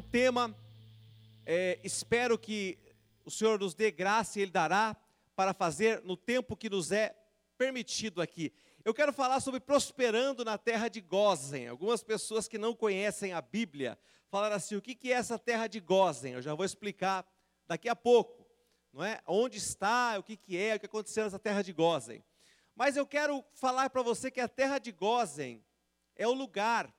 um tema, é, espero que o Senhor nos dê graça e Ele dará para fazer no tempo que nos é permitido aqui. Eu quero falar sobre prosperando na terra de Gozen. Algumas pessoas que não conhecem a Bíblia falaram assim: o que é essa terra de Gozen? Eu já vou explicar daqui a pouco, não é? Onde está, o que é, o que aconteceu nessa terra de Gozen. Mas eu quero falar para você que a terra de Gozen é o lugar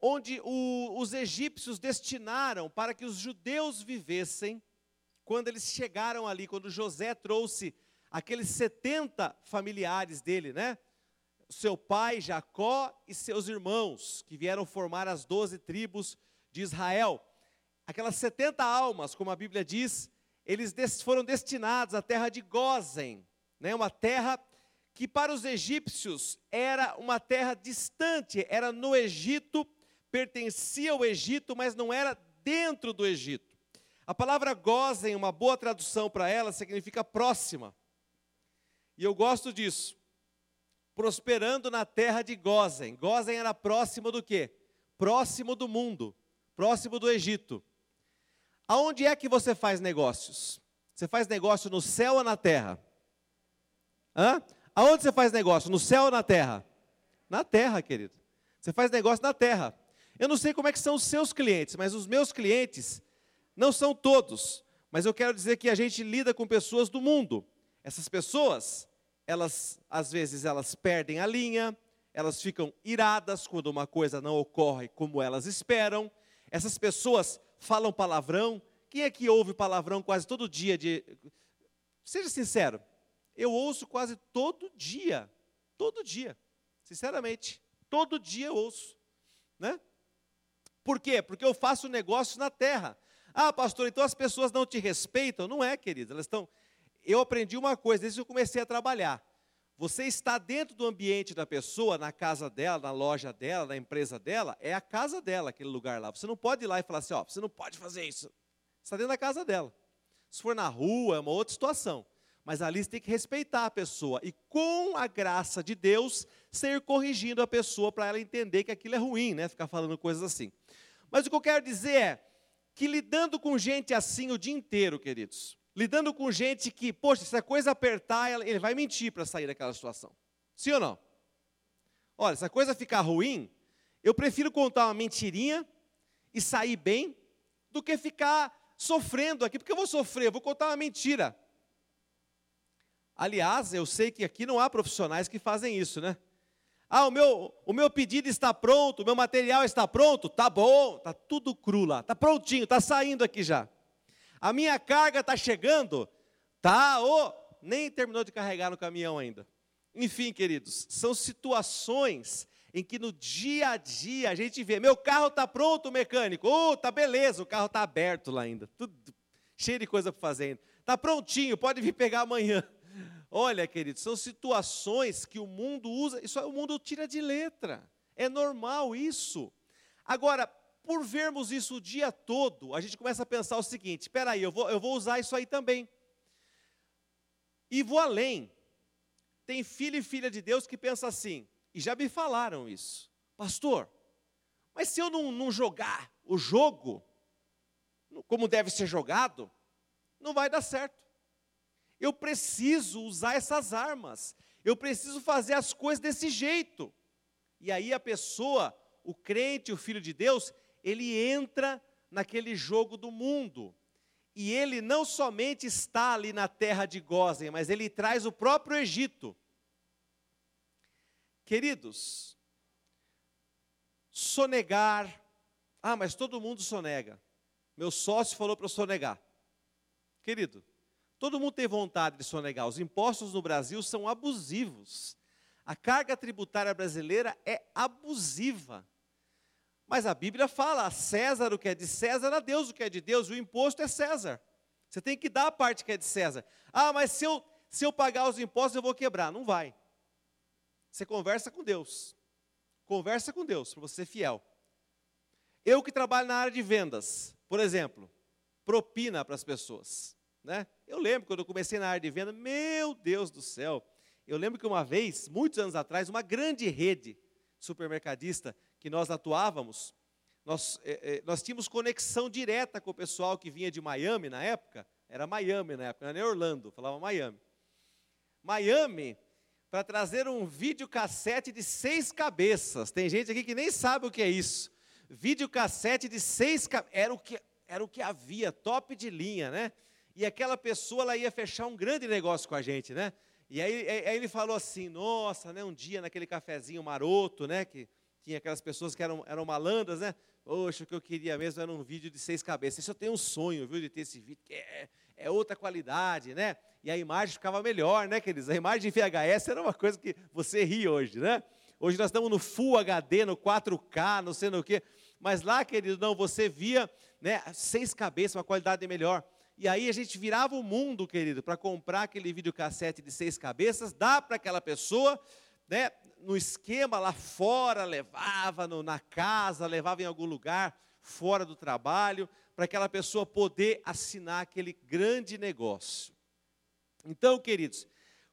onde o, os egípcios destinaram para que os judeus vivessem quando eles chegaram ali, quando José trouxe aqueles 70 familiares dele, né? Seu pai Jacó e seus irmãos, que vieram formar as doze tribos de Israel. Aquelas 70 almas, como a Bíblia diz, eles foram destinados à terra de Gozen, né? uma terra que para os egípcios era uma terra distante, era no Egito, pertencia ao Egito, mas não era dentro do Egito. A palavra Gozen, uma boa tradução para ela, significa próxima. E eu gosto disso. Prosperando na terra de Gozen. Gozen era próximo do quê? Próximo do mundo, próximo do Egito. Aonde é que você faz negócios? Você faz negócio no céu ou na terra? Hã? Aonde você faz negócio? No céu ou na terra? Na terra, querido. Você faz negócio na terra. Eu não sei como é que são os seus clientes, mas os meus clientes não são todos. Mas eu quero dizer que a gente lida com pessoas do mundo. Essas pessoas, elas às vezes elas perdem a linha, elas ficam iradas quando uma coisa não ocorre como elas esperam. Essas pessoas falam palavrão. Quem é que ouve palavrão quase todo dia de Seja sincero, eu ouço quase todo dia. Todo dia. Sinceramente, todo dia eu ouço, né? Por quê? Porque eu faço negócio na terra. Ah, pastor, então as pessoas não te respeitam? Não é, querido. Elas estão. Eu aprendi uma coisa desde que eu comecei a trabalhar. Você está dentro do ambiente da pessoa, na casa dela, na loja dela, na empresa dela, é a casa dela, aquele lugar lá. Você não pode ir lá e falar assim, ó, você não pode fazer isso. Você está dentro da casa dela. Se for na rua, é uma outra situação. Mas ali você tem que respeitar a pessoa e, com a graça de Deus, ser corrigindo a pessoa para ela entender que aquilo é ruim, né? Ficar falando coisas assim. Mas o que eu quero dizer é que lidando com gente assim o dia inteiro, queridos, lidando com gente que, poxa, se a coisa apertar, ele vai mentir para sair daquela situação. Sim ou não? Olha, se a coisa ficar ruim, eu prefiro contar uma mentirinha e sair bem do que ficar sofrendo aqui, porque eu vou sofrer, eu vou contar uma mentira. Aliás, eu sei que aqui não há profissionais que fazem isso, né? Ah, o meu, o meu pedido está pronto, o meu material está pronto? Tá bom, tá tudo cru lá, tá prontinho, tá saindo aqui já. A minha carga está chegando? Tá, oh, nem terminou de carregar no caminhão ainda. Enfim, queridos, são situações em que no dia a dia a gente vê, meu carro está pronto, mecânico, oh, tá beleza, o carro está aberto lá ainda, tudo cheio de coisa para fazer ainda. Está prontinho, pode vir pegar amanhã. Olha, querido, são situações que o mundo usa, isso o mundo tira de letra. É normal isso. Agora, por vermos isso o dia todo, a gente começa a pensar o seguinte: espera aí, eu vou, eu vou usar isso aí também. E vou além. Tem filho e filha de Deus que pensa assim, e já me falaram isso, pastor, mas se eu não, não jogar o jogo como deve ser jogado, não vai dar certo. Eu preciso usar essas armas. Eu preciso fazer as coisas desse jeito. E aí a pessoa, o crente, o filho de Deus, ele entra naquele jogo do mundo. E ele não somente está ali na terra de Gozen, mas ele traz o próprio Egito. Queridos, sonegar. Ah, mas todo mundo sonega. Meu sócio falou para eu sonegar. Querido, Todo mundo tem vontade de sonegar. Os impostos no Brasil são abusivos. A carga tributária brasileira é abusiva. Mas a Bíblia fala: a César o que é de César, a Deus o que é de Deus, o imposto é César. Você tem que dar a parte que é de César. Ah, mas se eu, se eu pagar os impostos eu vou quebrar. Não vai. Você conversa com Deus. Conversa com Deus para você ser fiel. Eu que trabalho na área de vendas, por exemplo, propina para as pessoas. Né? Eu lembro quando eu comecei na área de venda, meu Deus do céu. Eu lembro que uma vez, muitos anos atrás, uma grande rede supermercadista que nós atuávamos, nós, é, é, nós tínhamos conexão direta com o pessoal que vinha de Miami na época. Era Miami na época, não era nem Orlando, falava Miami. Miami, para trazer um videocassete de seis cabeças. Tem gente aqui que nem sabe o que é isso. Videocassete de seis cabeças. Era o que, era o que havia, top de linha, né? E aquela pessoa ela ia fechar um grande negócio com a gente, né? E aí, aí ele falou assim: nossa, né, um dia naquele cafezinho maroto, né? Que tinha aquelas pessoas que eram, eram malandras, né? Poxa, o que eu queria mesmo era um vídeo de seis cabeças. Isso eu tenho um sonho, viu, de ter esse vídeo, que é, é outra qualidade, né? E a imagem ficava melhor, né, queridos? A imagem de VHS era uma coisa que você ri hoje, né? Hoje nós estamos no Full HD, no 4K, não sei no quê. Mas lá, querido, não, você via né, seis cabeças, uma qualidade melhor. E aí a gente virava o mundo, querido, para comprar aquele videocassete de seis cabeças, dá para aquela pessoa, né, no esquema lá fora, levava no, na casa, levava em algum lugar, fora do trabalho, para aquela pessoa poder assinar aquele grande negócio. Então, queridos,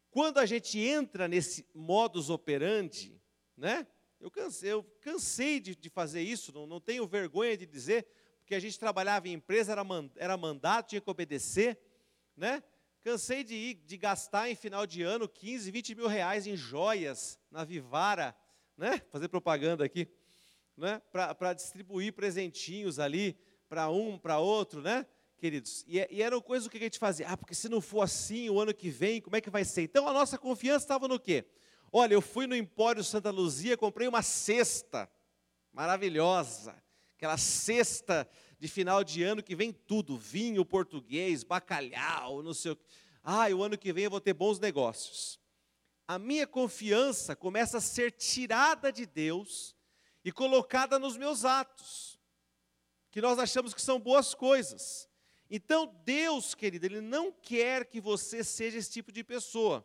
quando a gente entra nesse modus operandi, né? Eu cansei, eu cansei de, de fazer isso, não, não tenho vergonha de dizer, porque a gente trabalhava em empresa, era, era mandato, tinha que obedecer, né? Cansei de ir, de gastar em final de ano 15, 20 mil reais em joias na Vivara, né? Fazer propaganda aqui, né? Para distribuir presentinhos ali para um, para outro, né? Queridos, e, e era coisa o que a gente fazia. Ah, porque se não for assim o ano que vem, como é que vai ser? Então a nossa confiança estava no quê? Olha, eu fui no Empório Santa Luzia, comprei uma cesta maravilhosa, aquela cesta de final de ano que vem tudo, vinho português, bacalhau, não sei o que. Ah, o ano que vem eu vou ter bons negócios. A minha confiança começa a ser tirada de Deus e colocada nos meus atos, que nós achamos que são boas coisas. Então, Deus, querido, Ele não quer que você seja esse tipo de pessoa,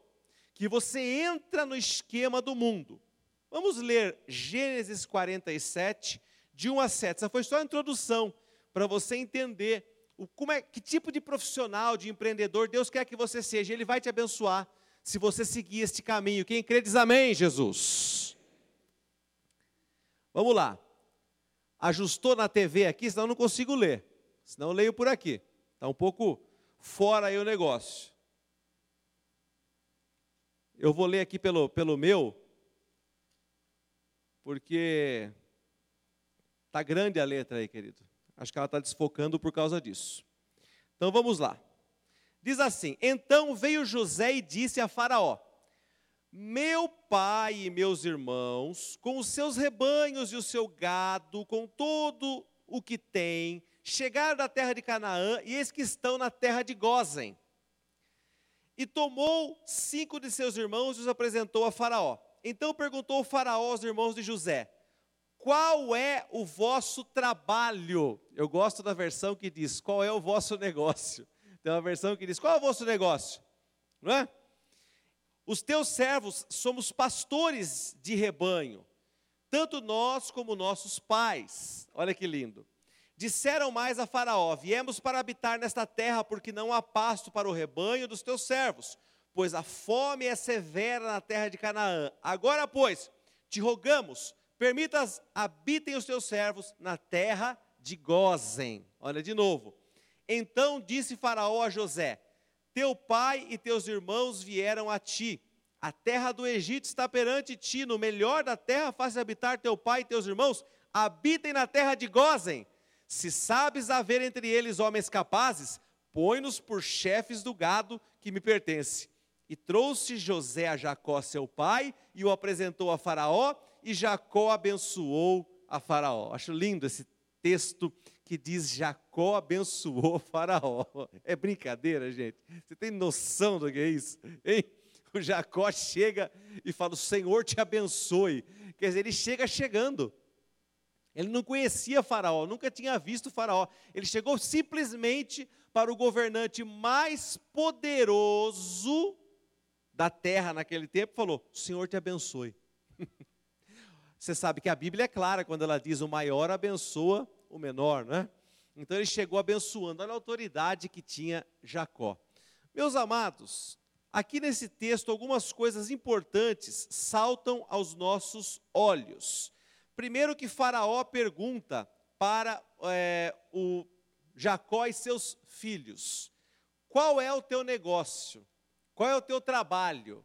que você entra no esquema do mundo. Vamos ler Gênesis 47, de 1 a 7. Essa foi só a introdução para você entender o, como é, que tipo de profissional, de empreendedor Deus quer que você seja. Ele vai te abençoar se você seguir este caminho. Quem crê diz amém, Jesus. Vamos lá. Ajustou na TV aqui, senão eu não consigo ler. Senão eu leio por aqui. Está um pouco fora aí o negócio. Eu vou ler aqui pelo, pelo meu, porque está grande a letra aí, querido. Acho que ela está desfocando por causa disso. Então vamos lá. Diz assim: Então veio José e disse a Faraó: Meu pai e meus irmãos, com os seus rebanhos e o seu gado, com todo o que tem, chegaram da terra de Canaã e eis que estão na terra de Gozen. E tomou cinco de seus irmãos e os apresentou a Faraó. Então perguntou o Faraó aos irmãos de José: qual é o vosso trabalho? Eu gosto da versão que diz: qual é o vosso negócio? Tem uma versão que diz: qual é o vosso negócio? Não é? Os teus servos somos pastores de rebanho, tanto nós como nossos pais. Olha que lindo. Disseram mais a Faraó: Viemos para habitar nesta terra, porque não há pasto para o rebanho dos teus servos, pois a fome é severa na terra de Canaã. Agora, pois, te rogamos Permitas habitem os teus servos na terra de Gozem. Olha de novo. Então disse Faraó a José: Teu pai e teus irmãos vieram a ti. A terra do Egito está perante ti. No melhor da terra faz habitar teu pai e teus irmãos. Habitem na terra de Gozem. Se sabes haver entre eles homens capazes, põe-nos por chefes do gado que me pertence. E trouxe José a Jacó, seu pai, e o apresentou a Faraó e Jacó abençoou a Faraó. Acho lindo esse texto que diz Jacó abençoou Faraó. É brincadeira, gente? Você tem noção do que é isso? Hein? O Jacó chega e fala: O Senhor te abençoe. Quer dizer, ele chega chegando. Ele não conhecia Faraó, nunca tinha visto Faraó. Ele chegou simplesmente para o governante mais poderoso da terra naquele tempo e falou: O Senhor te abençoe. Você sabe que a Bíblia é clara quando ela diz o maior abençoa o menor, né? Então ele chegou abençoando, olha a autoridade que tinha Jacó. Meus amados, aqui nesse texto algumas coisas importantes saltam aos nossos olhos. Primeiro que Faraó pergunta para é, o Jacó e seus filhos. Qual é o teu negócio? Qual é o teu trabalho?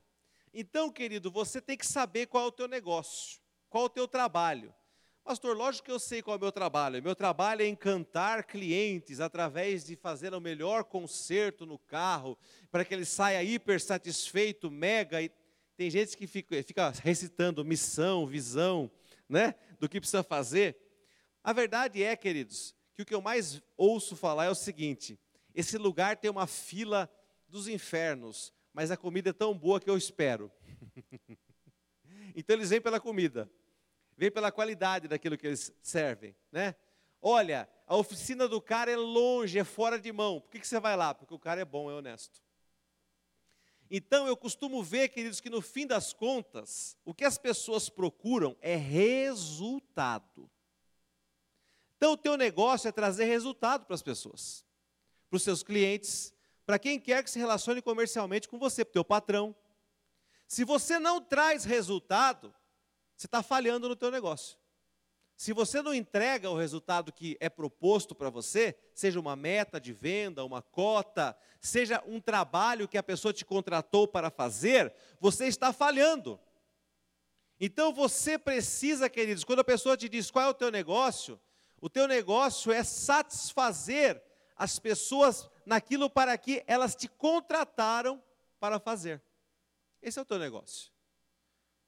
Então, querido, você tem que saber qual é o teu negócio, qual o teu trabalho. Pastor, lógico que eu sei qual é o meu trabalho. Meu trabalho é encantar clientes através de fazer o melhor conserto no carro, para que ele saia hiper satisfeito, mega. E tem gente que fica, fica recitando missão, visão, né? Do que precisa fazer. A verdade é, queridos, que o que eu mais ouço falar é o seguinte: esse lugar tem uma fila dos infernos, mas a comida é tão boa que eu espero. então eles vêm pela comida vem pela qualidade daquilo que eles servem, né? Olha, a oficina do cara é longe, é fora de mão. Por que, que você vai lá? Porque o cara é bom, é honesto. Então eu costumo ver, queridos, que no fim das contas, o que as pessoas procuram é resultado. Então o teu negócio é trazer resultado para as pessoas, para os seus clientes, para quem quer que se relacione comercialmente com você, para o teu patrão. Se você não traz resultado, você está falhando no teu negócio. Se você não entrega o resultado que é proposto para você, seja uma meta de venda, uma cota, seja um trabalho que a pessoa te contratou para fazer, você está falhando. Então você precisa, queridos, quando a pessoa te diz qual é o teu negócio, o teu negócio é satisfazer as pessoas naquilo para que elas te contrataram para fazer. Esse é o teu negócio.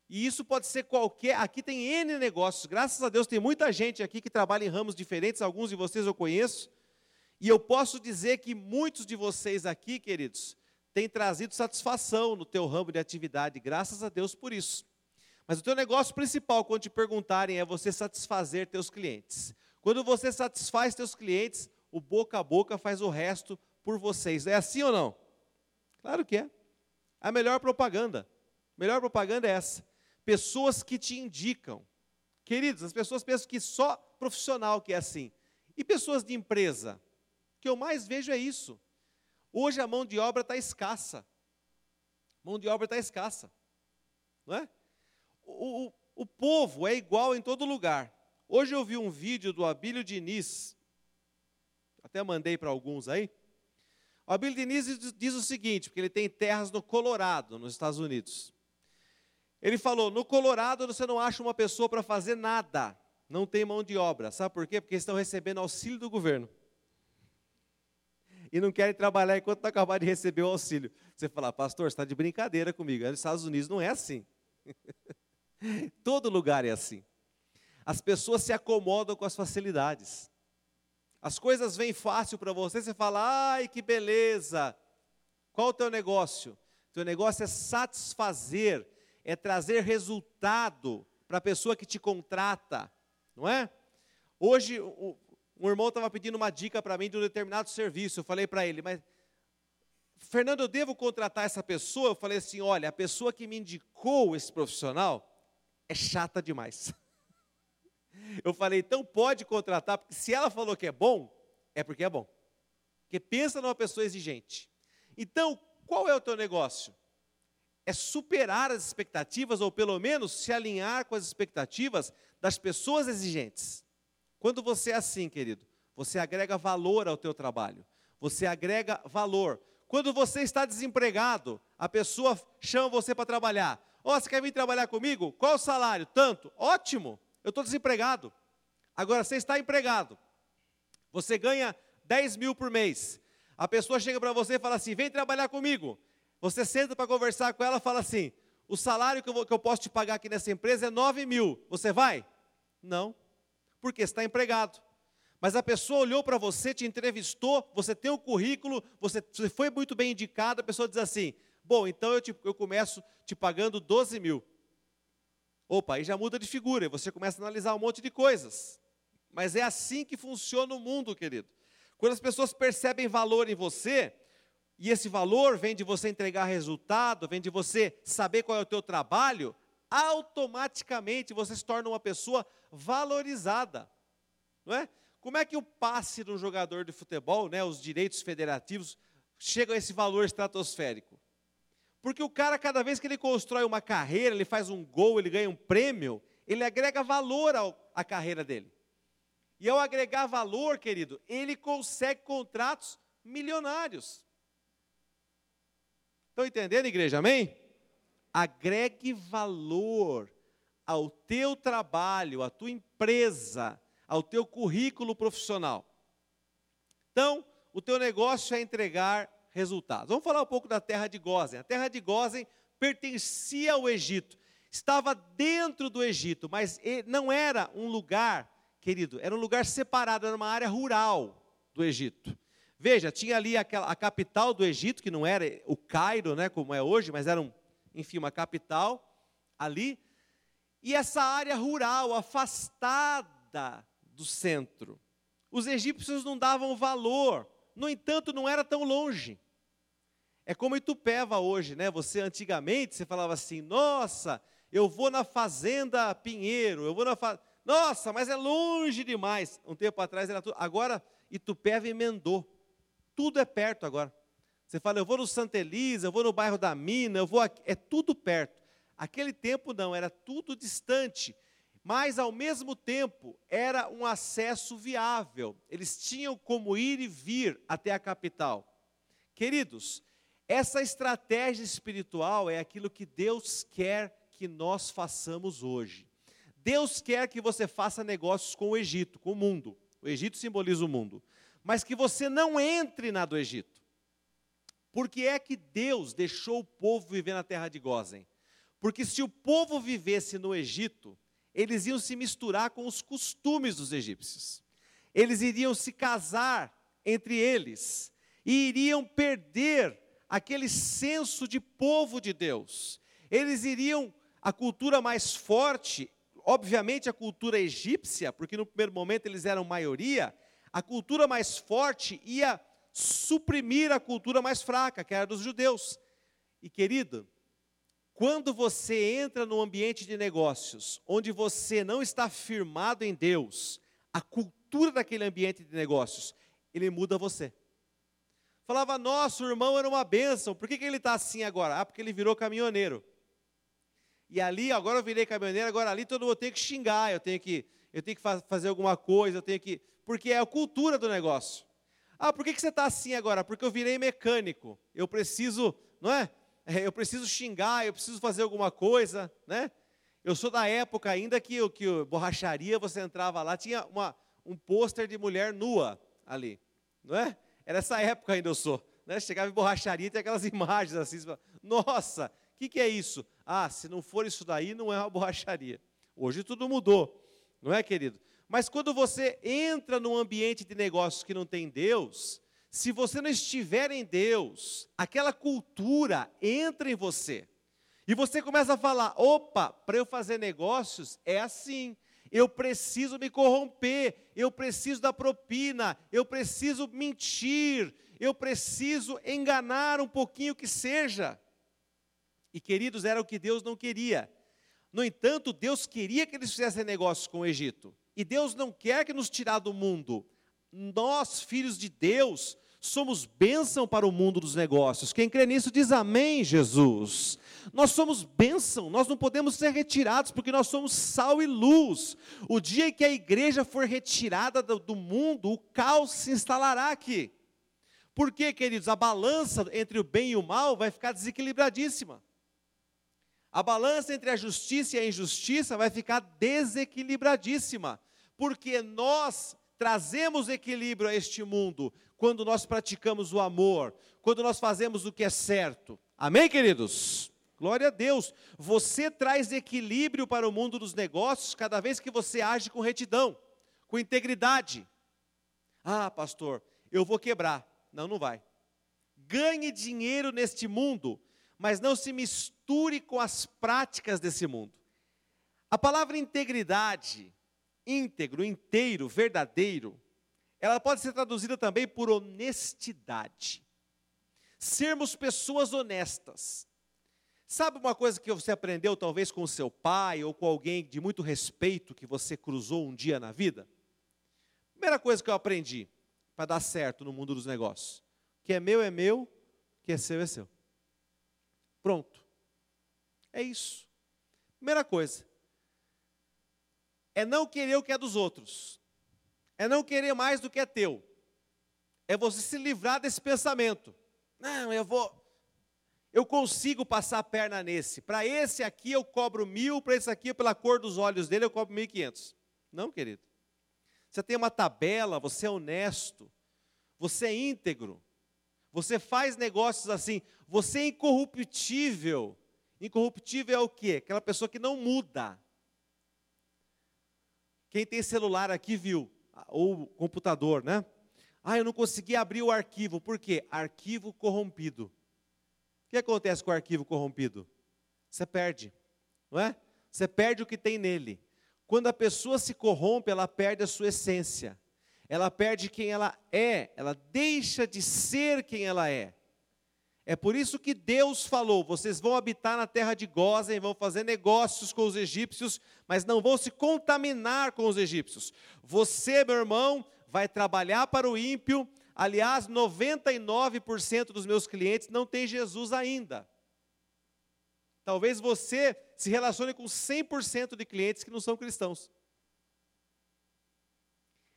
E isso pode ser qualquer. Aqui tem N negócios. Graças a Deus tem muita gente aqui que trabalha em ramos diferentes. Alguns de vocês eu conheço. E eu posso dizer que muitos de vocês aqui, queridos, têm trazido satisfação no teu ramo de atividade. Graças a Deus por isso. Mas o teu negócio principal, quando te perguntarem, é você satisfazer teus clientes. Quando você satisfaz teus clientes, o boca a boca faz o resto por vocês. É assim ou não? Claro que é. A melhor propaganda. A melhor propaganda é essa pessoas que te indicam. Queridos, as pessoas pensam que só profissional que é assim. E pessoas de empresa? O que eu mais vejo é isso. Hoje a mão de obra está escassa. Mão de obra está escassa. Não é? O, o, o povo é igual em todo lugar. Hoje eu vi um vídeo do Abílio Diniz, até mandei para alguns aí. O Abílio Diniz diz, o seguinte, porque ele tem terras no Colorado, nos Estados Unidos. Ele falou: no Colorado você não acha uma pessoa para fazer nada, não tem mão de obra. Sabe por quê? Porque estão recebendo auxílio do governo. E não querem trabalhar enquanto não acabar de receber o auxílio. Você fala, pastor, você está de brincadeira comigo. Nos Estados Unidos não é assim. Todo lugar é assim. As pessoas se acomodam com as facilidades. As coisas vêm fácil para você, você fala, ai que beleza. Qual o teu negócio? Teu negócio é satisfazer é trazer resultado para a pessoa que te contrata, não é? Hoje, um irmão estava pedindo uma dica para mim de um determinado serviço. Eu falei para ele, mas Fernando, eu devo contratar essa pessoa? Eu falei assim: olha, a pessoa que me indicou esse profissional é chata demais. Eu falei, então pode contratar, porque se ela falou que é bom, é porque é bom. Porque pensa numa pessoa exigente. Então, qual é o teu negócio? é superar as expectativas, ou pelo menos se alinhar com as expectativas das pessoas exigentes. Quando você é assim, querido, você agrega valor ao teu trabalho. Você agrega valor. Quando você está desempregado, a pessoa chama você para trabalhar. Oh, você quer vir trabalhar comigo? Qual o salário? Tanto. Ótimo. Eu estou desempregado. Agora, você está empregado. Você ganha 10 mil por mês. A pessoa chega para você e fala assim: vem trabalhar comigo. Você senta para conversar com ela e fala assim: o salário que eu, vou, que eu posso te pagar aqui nessa empresa é 9 mil. Você vai? Não. Porque está empregado. Mas a pessoa olhou para você, te entrevistou, você tem o currículo, você, você foi muito bem indicado, a pessoa diz assim: bom, então eu, te, eu começo te pagando 12 mil. Opa, aí já muda de figura, e você começa a analisar um monte de coisas. Mas é assim que funciona o mundo, querido. Quando as pessoas percebem valor em você, e esse valor vem de você entregar resultado, vem de você saber qual é o teu trabalho, automaticamente você se torna uma pessoa valorizada. Não é? Como é que o passe de um jogador de futebol, né, os direitos federativos, chegam a esse valor estratosférico? Porque o cara, cada vez que ele constrói uma carreira, ele faz um gol, ele ganha um prêmio, ele agrega valor à carreira dele. E ao agregar valor, querido, ele consegue contratos milionários. Estão entendendo, igreja? Amém? Agregue valor ao teu trabalho, à tua empresa, ao teu currículo profissional. Então, o teu negócio é entregar resultados. Vamos falar um pouco da terra de Gozen. A terra de Gozen pertencia ao Egito, estava dentro do Egito, mas não era um lugar, querido, era um lugar separado, era uma área rural do Egito. Veja, tinha ali aquela, a capital do Egito, que não era o Cairo, né, como é hoje, mas era, um, enfim, uma capital ali. E essa área rural, afastada do centro. Os egípcios não davam valor, no entanto, não era tão longe. É como Itupeva hoje, né? Você antigamente você falava assim: "Nossa, eu vou na fazenda Pinheiro, eu vou na fa... Nossa, mas é longe demais". Um tempo atrás era tudo. Agora Itupeva emendou. Tudo é perto agora. Você fala: "Eu vou no Santa Elisa, eu vou no bairro da Mina, eu vou aqui. é tudo perto". Aquele tempo não, era tudo distante, mas ao mesmo tempo era um acesso viável. Eles tinham como ir e vir até a capital. Queridos, essa estratégia espiritual é aquilo que Deus quer que nós façamos hoje. Deus quer que você faça negócios com o Egito, com o mundo. O Egito simboliza o mundo. Mas que você não entre na do Egito. Porque é que Deus deixou o povo viver na terra de Gozen? Porque se o povo vivesse no Egito, eles iam se misturar com os costumes dos egípcios. Eles iriam se casar entre eles e iriam perder aquele senso de povo de Deus. Eles iriam, a cultura mais forte, obviamente a cultura egípcia, porque no primeiro momento eles eram maioria, a cultura mais forte ia suprimir a cultura mais fraca, que era dos judeus. E querido, quando você entra no ambiente de negócios, onde você não está firmado em Deus, a cultura daquele ambiente de negócios, ele muda você. Falava, nosso irmão era uma bênção, por que, que ele está assim agora? Ah, porque ele virou caminhoneiro. E ali, agora eu virei caminhoneiro, agora ali todo mundo tem que xingar, eu tenho que, eu tenho que fazer alguma coisa, eu tenho que. Porque é a cultura do negócio. Ah, por que, que você está assim agora? Porque eu virei mecânico. Eu preciso, não é? Eu preciso xingar, eu preciso fazer alguma coisa, né? Eu sou da época ainda que, que borracharia, você entrava lá, tinha uma, um pôster de mulher nua ali, não é? Era essa época ainda eu sou. Né? Chegava em borracharia, tem aquelas imagens assim, nossa, o que, que é isso? Ah, se não for isso daí, não é uma borracharia. Hoje tudo mudou, não é, querido? Mas quando você entra num ambiente de negócios que não tem Deus, se você não estiver em Deus, aquela cultura entra em você. E você começa a falar: opa, para eu fazer negócios é assim eu preciso me corromper, eu preciso da propina, eu preciso mentir, eu preciso enganar um pouquinho que seja. E queridos, era o que Deus não queria. No entanto, Deus queria que eles fizessem negócios com o Egito. E Deus não quer que nos tirar do mundo. Nós, filhos de Deus, somos bênção para o mundo dos negócios. Quem crê nisso diz amém, Jesus. Nós somos bênção, nós não podemos ser retirados porque nós somos sal e luz. O dia em que a igreja for retirada do mundo, o caos se instalará aqui. Por quê, queridos? A balança entre o bem e o mal vai ficar desequilibradíssima. A balança entre a justiça e a injustiça vai ficar desequilibradíssima, porque nós trazemos equilíbrio a este mundo quando nós praticamos o amor, quando nós fazemos o que é certo. Amém, queridos? Glória a Deus. Você traz equilíbrio para o mundo dos negócios cada vez que você age com retidão, com integridade. Ah, pastor, eu vou quebrar. Não, não vai. Ganhe dinheiro neste mundo, mas não se misture com as práticas desse mundo. A palavra integridade, íntegro, inteiro, verdadeiro, ela pode ser traduzida também por honestidade. Sermos pessoas honestas. Sabe uma coisa que você aprendeu talvez com seu pai ou com alguém de muito respeito que você cruzou um dia na vida? Primeira coisa que eu aprendi para dar certo no mundo dos negócios: o que é meu é meu, o que é seu é seu. Pronto. É isso. Primeira coisa é não querer o que é dos outros é não querer mais do que é teu. É você se livrar desse pensamento. Não, eu vou. Eu consigo passar a perna nesse. Para esse aqui eu cobro mil, para esse aqui, pela cor dos olhos dele, eu cobro mil e quinhentos. Não, querido. Você tem uma tabela, você é honesto, você é íntegro, você faz negócios assim, você é incorruptível. Incorruptível é o quê? Aquela pessoa que não muda. Quem tem celular aqui viu, ou computador, né? Ah, eu não consegui abrir o arquivo. Por quê? Arquivo corrompido. O que acontece com o arquivo corrompido? Você perde, não é? Você perde o que tem nele. Quando a pessoa se corrompe, ela perde a sua essência. Ela perde quem ela é, ela deixa de ser quem ela é. É por isso que Deus falou: vocês vão habitar na terra de Gozem, vão fazer negócios com os egípcios, mas não vão se contaminar com os egípcios. Você, meu irmão, vai trabalhar para o ímpio. Aliás, 99% dos meus clientes não tem Jesus ainda. Talvez você se relacione com 100% de clientes que não são cristãos.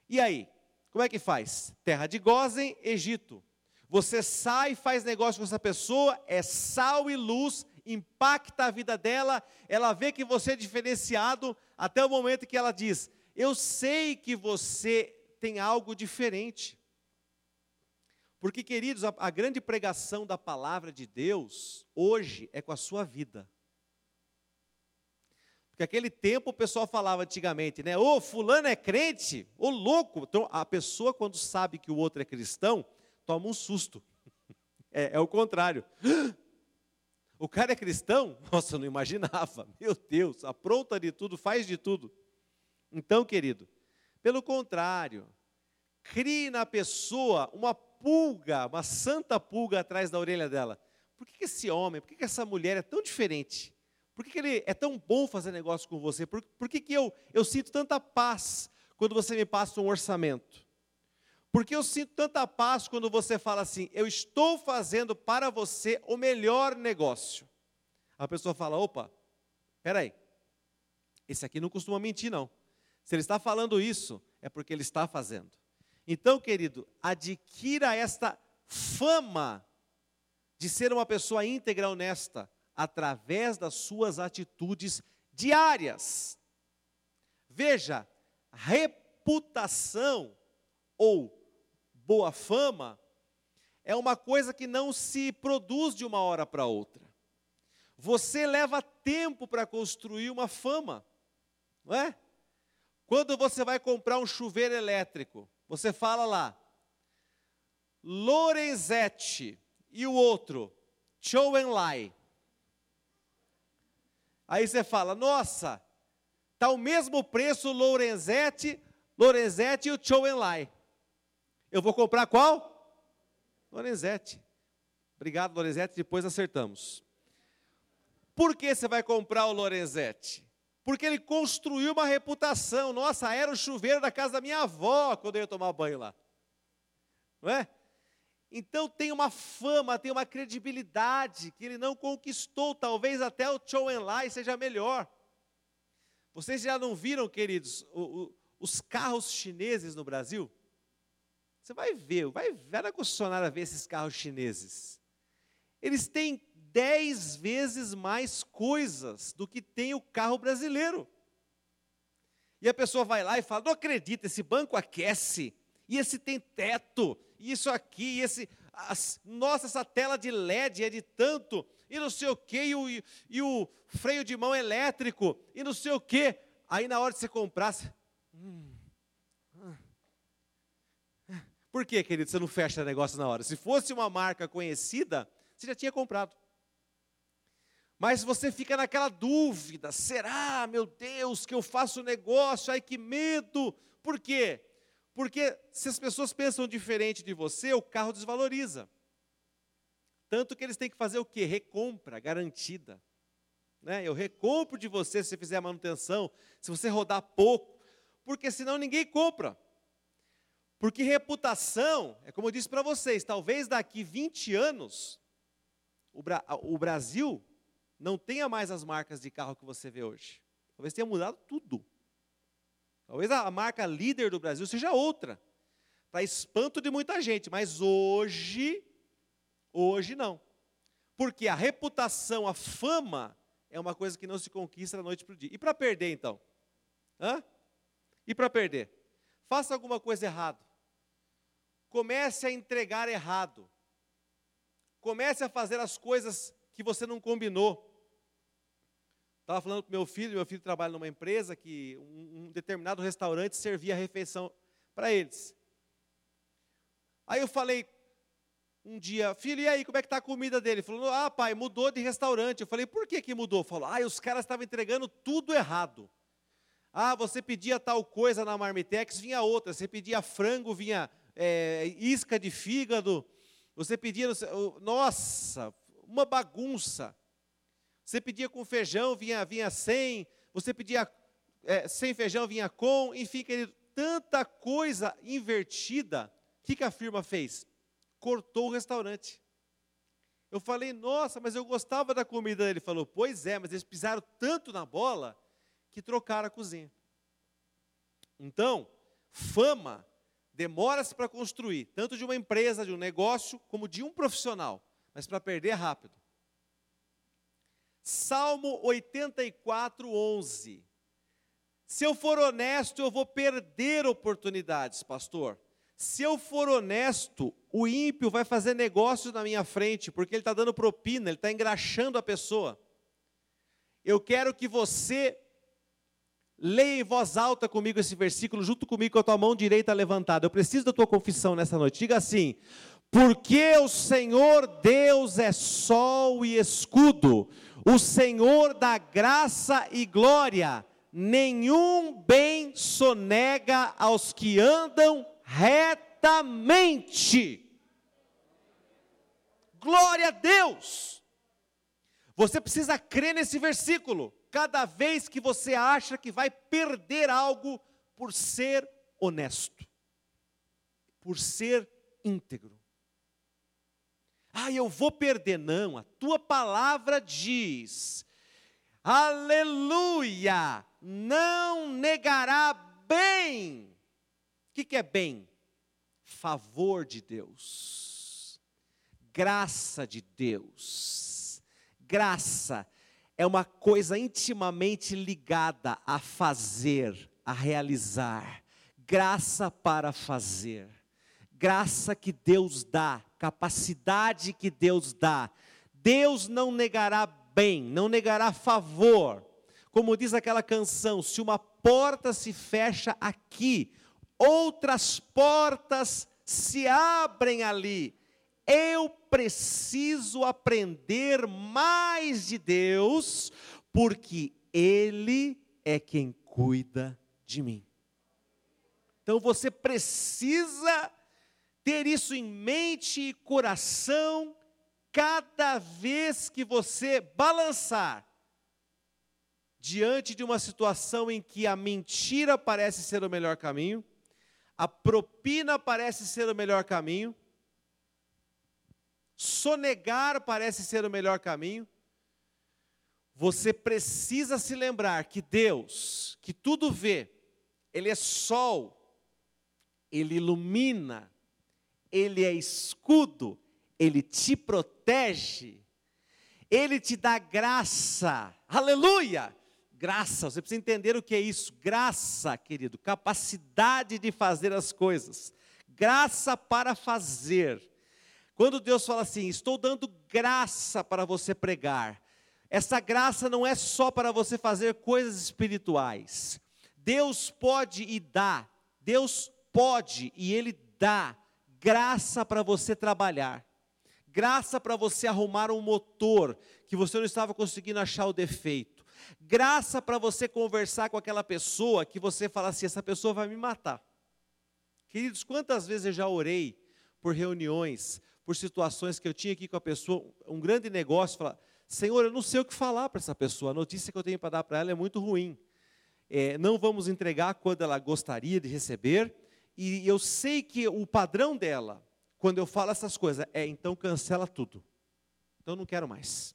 E aí? Como é que faz? Terra de Gozen, Egito. Você sai, faz negócio com essa pessoa, é sal e luz, impacta a vida dela, ela vê que você é diferenciado, até o momento que ela diz: Eu sei que você tem algo diferente. Porque, queridos, a, a, grande pregação da palavra de Deus hoje é com a sua vida. Porque aquele tempo o pessoal falava antigamente, né? Ô, fulano é crente, ô louco. Então, a pessoa, quando sabe que o outro é cristão, toma um susto. É, é o contrário. O cara é cristão? Nossa, eu não imaginava. Meu Deus, apronta de tudo, faz de tudo. Então, querido, pelo contrário, crie na pessoa uma pulga, uma santa pulga atrás da orelha dela. Por que esse homem, por que essa mulher é tão diferente? Por que ele é tão bom fazer negócio com você? Por, por que, que eu, eu sinto tanta paz quando você me passa um orçamento? Por que eu sinto tanta paz quando você fala assim, eu estou fazendo para você o melhor negócio? A pessoa fala, opa, peraí, esse aqui não costuma mentir não. Se ele está falando isso, é porque ele está fazendo. Então, querido, adquira esta fama de ser uma pessoa íntegra, honesta, através das suas atitudes diárias. Veja, reputação ou boa fama é uma coisa que não se produz de uma hora para outra. Você leva tempo para construir uma fama, não é? Quando você vai comprar um chuveiro elétrico, você fala lá, Lorenzetti e o outro, Chowenlai. Aí você fala, nossa, tá o mesmo preço Lorenzetti, Lorenzetti e o Chowenlai. Eu vou comprar qual? Lorenzetti. Obrigado, Lorenzetti, depois acertamos. Por que você vai comprar o Lorenzetti? Porque ele construiu uma reputação. Nossa, era o chuveiro da casa da minha avó quando eu ia tomar banho lá. Não é? Então tem uma fama, tem uma credibilidade que ele não conquistou. Talvez até o Chow Lai seja melhor. Vocês já não viram, queridos, o, o, os carros chineses no Brasil? Você vai ver, vai, vai na concessionária ver esses carros chineses. Eles têm dez vezes mais coisas do que tem o carro brasileiro. E a pessoa vai lá e fala: não acredita, esse banco aquece, e esse tem teto, e isso aqui, e esse. As, nossa, essa tela de LED é de tanto, e não sei o quê, e o, e, o freio de mão elétrico, e não sei o quê. Aí na hora de você comprar, você, hum, hum. por que, querido, você não fecha negócio na hora? Se fosse uma marca conhecida, você já tinha comprado. Mas você fica naquela dúvida: será, meu Deus, que eu faço negócio? Ai, que medo! Por quê? Porque se as pessoas pensam diferente de você, o carro desvaloriza. Tanto que eles têm que fazer o quê? Recompra garantida. Né? Eu recompro de você se você fizer a manutenção, se você rodar pouco, porque senão ninguém compra. Porque reputação, é como eu disse para vocês, talvez daqui 20 anos, o, Bra o Brasil não tenha mais as marcas de carro que você vê hoje. Talvez tenha mudado tudo. Talvez a marca líder do Brasil seja outra, para espanto de muita gente, mas hoje, hoje não. Porque a reputação, a fama, é uma coisa que não se conquista da noite para o dia. E para perder, então? Hã? E para perder? Faça alguma coisa errada. Comece a entregar errado. Comece a fazer as coisas que você não combinou. Estava falando com meu filho, meu filho trabalha numa empresa que um, um determinado restaurante servia a refeição para eles. Aí eu falei um dia, filho, e aí, como é que está a comida dele? Ele falou, ah, pai, mudou de restaurante. Eu falei, por que, que mudou? Falou, ah, os caras estavam entregando tudo errado. Ah, você pedia tal coisa na Marmitex, vinha outra. Você pedia frango, vinha é, isca de fígado. Você pedia, nossa, uma bagunça. Você pedia com feijão, vinha, vinha sem. Você pedia é, sem feijão, vinha com. Enfim, querido, tanta coisa invertida. O que, que a firma fez? Cortou o restaurante. Eu falei, nossa, mas eu gostava da comida. Ele falou, pois é, mas eles pisaram tanto na bola que trocaram a cozinha. Então, fama demora-se para construir, tanto de uma empresa, de um negócio, como de um profissional, mas para perder rápido. Salmo 84, 11. Se eu for honesto, eu vou perder oportunidades, pastor. Se eu for honesto, o ímpio vai fazer negócios na minha frente, porque ele está dando propina, ele está engraxando a pessoa. Eu quero que você leia em voz alta comigo esse versículo, junto comigo com a tua mão direita levantada. Eu preciso da tua confissão nessa noite. Diga assim: Porque o Senhor Deus é sol e escudo o Senhor dá graça e glória, nenhum bem sonega aos que andam retamente. Glória a Deus! Você precisa crer nesse versículo. Cada vez que você acha que vai perder algo por ser honesto, por ser íntegro. Ah, eu vou perder. Não, a tua palavra diz: Aleluia! Não negará bem. O que, que é bem? Favor de Deus, graça de Deus. Graça é uma coisa intimamente ligada a fazer, a realizar. Graça para fazer graça que Deus dá, capacidade que Deus dá. Deus não negará bem, não negará favor. Como diz aquela canção: se uma porta se fecha aqui, outras portas se abrem ali. Eu preciso aprender mais de Deus, porque Ele é quem cuida de mim. Então você precisa ter isso em mente e coração cada vez que você balançar diante de uma situação em que a mentira parece ser o melhor caminho, a propina parece ser o melhor caminho, sonegar parece ser o melhor caminho, você precisa se lembrar que Deus, que tudo vê, Ele é sol, Ele ilumina, ele é escudo, ele te protege, ele te dá graça, aleluia! Graça, você precisa entender o que é isso. Graça, querido, capacidade de fazer as coisas, graça para fazer. Quando Deus fala assim, estou dando graça para você pregar, essa graça não é só para você fazer coisas espirituais. Deus pode e dá, Deus pode e Ele dá graça para você trabalhar, graça para você arrumar um motor que você não estava conseguindo achar o defeito, graça para você conversar com aquela pessoa que você fala assim: essa pessoa vai me matar. Queridos, quantas vezes eu já orei por reuniões, por situações que eu tinha aqui com a pessoa, um grande negócio, falar, Senhor, eu não sei o que falar para essa pessoa, a notícia que eu tenho para dar para ela é muito ruim. É, não vamos entregar quando ela gostaria de receber, e eu sei que o padrão dela, quando eu falo essas coisas, é então cancela tudo. Então não quero mais.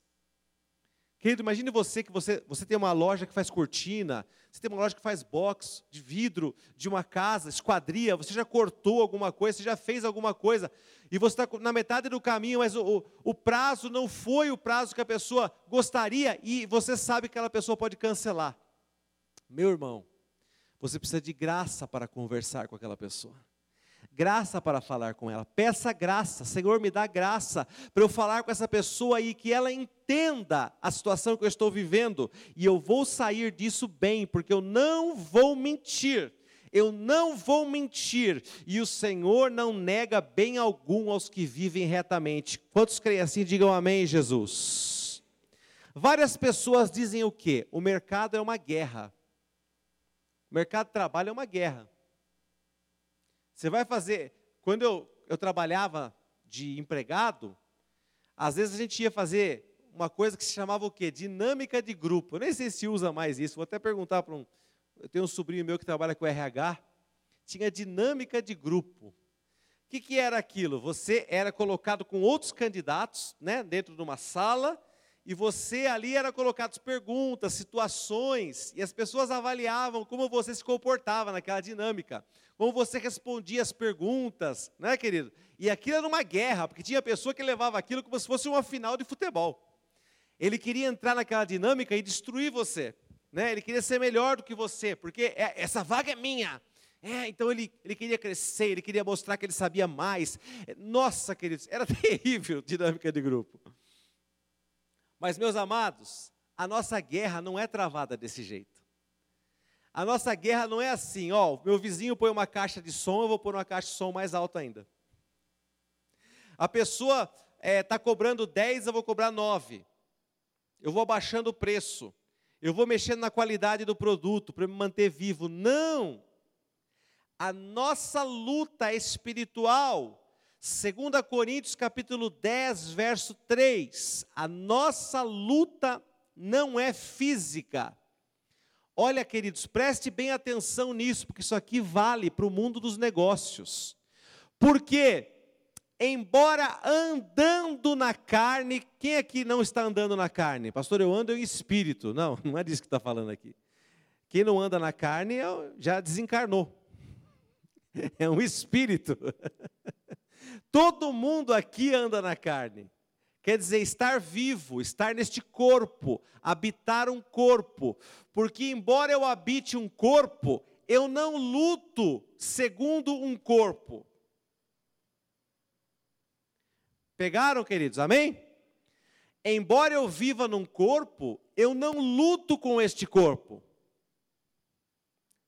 Querido, imagine você que você, você tem uma loja que faz cortina, Você tem uma loja que faz box de vidro de uma casa, esquadria, você já cortou alguma coisa, você já fez alguma coisa, e você está na metade do caminho, mas o, o, prazo não foi o prazo que a pessoa gostaria, e você sabe que aquela pessoa pode cancelar. Meu irmão, você precisa de graça para conversar com aquela pessoa graça para falar com ela. Peça graça, Senhor, me dá graça para eu falar com essa pessoa e que ela entenda a situação que eu estou vivendo e eu vou sair disso bem, porque eu não vou mentir. Eu não vou mentir, e o Senhor não nega bem algum aos que vivem retamente. Quantos creem assim, digam amém, Jesus. Várias pessoas dizem o quê? O mercado é uma guerra. O mercado de trabalho é uma guerra. Você vai fazer. Quando eu, eu trabalhava de empregado, às vezes a gente ia fazer uma coisa que se chamava o quê? Dinâmica de grupo. Eu nem sei se usa mais isso. Vou até perguntar para um. Eu tenho um sobrinho meu que trabalha com RH. Tinha dinâmica de grupo. O que, que era aquilo? Você era colocado com outros candidatos, né, dentro de uma sala, e você ali era colocado perguntas, situações, e as pessoas avaliavam como você se comportava naquela dinâmica como você respondia as perguntas, né, querido? E aquilo era uma guerra, porque tinha pessoa que levava aquilo como se fosse uma final de futebol. Ele queria entrar naquela dinâmica e destruir você, né? Ele queria ser melhor do que você, porque é, essa vaga é minha. É, então ele, ele queria crescer, ele queria mostrar que ele sabia mais. Nossa, queridos, era terrível dinâmica de grupo. Mas, meus amados, a nossa guerra não é travada desse jeito. A nossa guerra não é assim, ó, meu vizinho põe uma caixa de som, eu vou pôr uma caixa de som mais alta ainda. A pessoa está é, tá cobrando 10, eu vou cobrar 9. Eu vou abaixando o preço. Eu vou mexendo na qualidade do produto para me manter vivo. Não! A nossa luta espiritual, 2 Coríntios capítulo 10, verso 3, a nossa luta não é física, Olha, queridos, preste bem atenção nisso, porque isso aqui vale para o mundo dos negócios. Porque, embora andando na carne, quem aqui não está andando na carne? Pastor, eu ando em espírito. Não, não é disso que está falando aqui. Quem não anda na carne é já desencarnou. É um espírito. Todo mundo aqui anda na carne. Quer dizer, estar vivo, estar neste corpo, habitar um corpo. Porque, embora eu habite um corpo, eu não luto segundo um corpo. Pegaram, queridos? Amém? Embora eu viva num corpo, eu não luto com este corpo.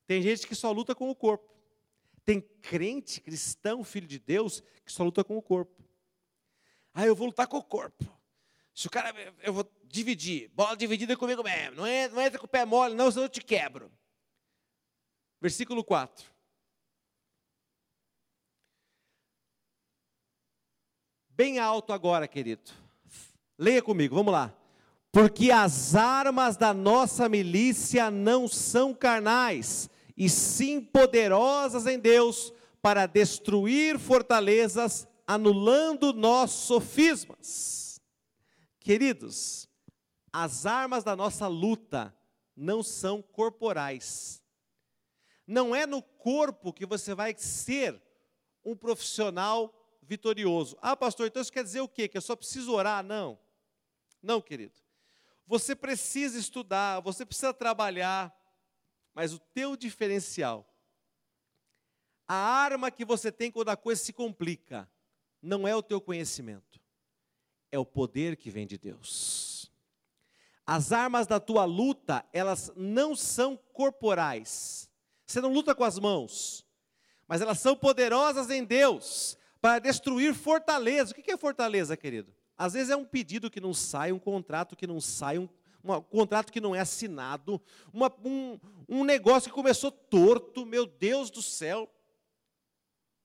Tem gente que só luta com o corpo. Tem crente, cristão, filho de Deus, que só luta com o corpo. Ah, eu vou lutar com o corpo. Se o cara, eu vou dividir, bola dividida comigo mesmo. Não entra, não entra com o pé mole, não, senão eu te quebro. Versículo 4. Bem alto agora, querido. Leia comigo, vamos lá. Porque as armas da nossa milícia não são carnais, e sim poderosas em Deus para destruir fortalezas anulando nossos sofismas. Queridos, as armas da nossa luta não são corporais. Não é no corpo que você vai ser um profissional vitorioso. Ah, pastor, então isso quer dizer o quê? Que eu só preciso orar? Não. Não, querido. Você precisa estudar, você precisa trabalhar, mas o teu diferencial, a arma que você tem quando a coisa se complica, não é o teu conhecimento, é o poder que vem de Deus. As armas da tua luta, elas não são corporais. Você não luta com as mãos, mas elas são poderosas em Deus para destruir fortaleza. O que é fortaleza, querido? Às vezes é um pedido que não sai, um contrato que não sai, um, um contrato que não é assinado, uma, um, um negócio que começou torto, meu Deus do céu.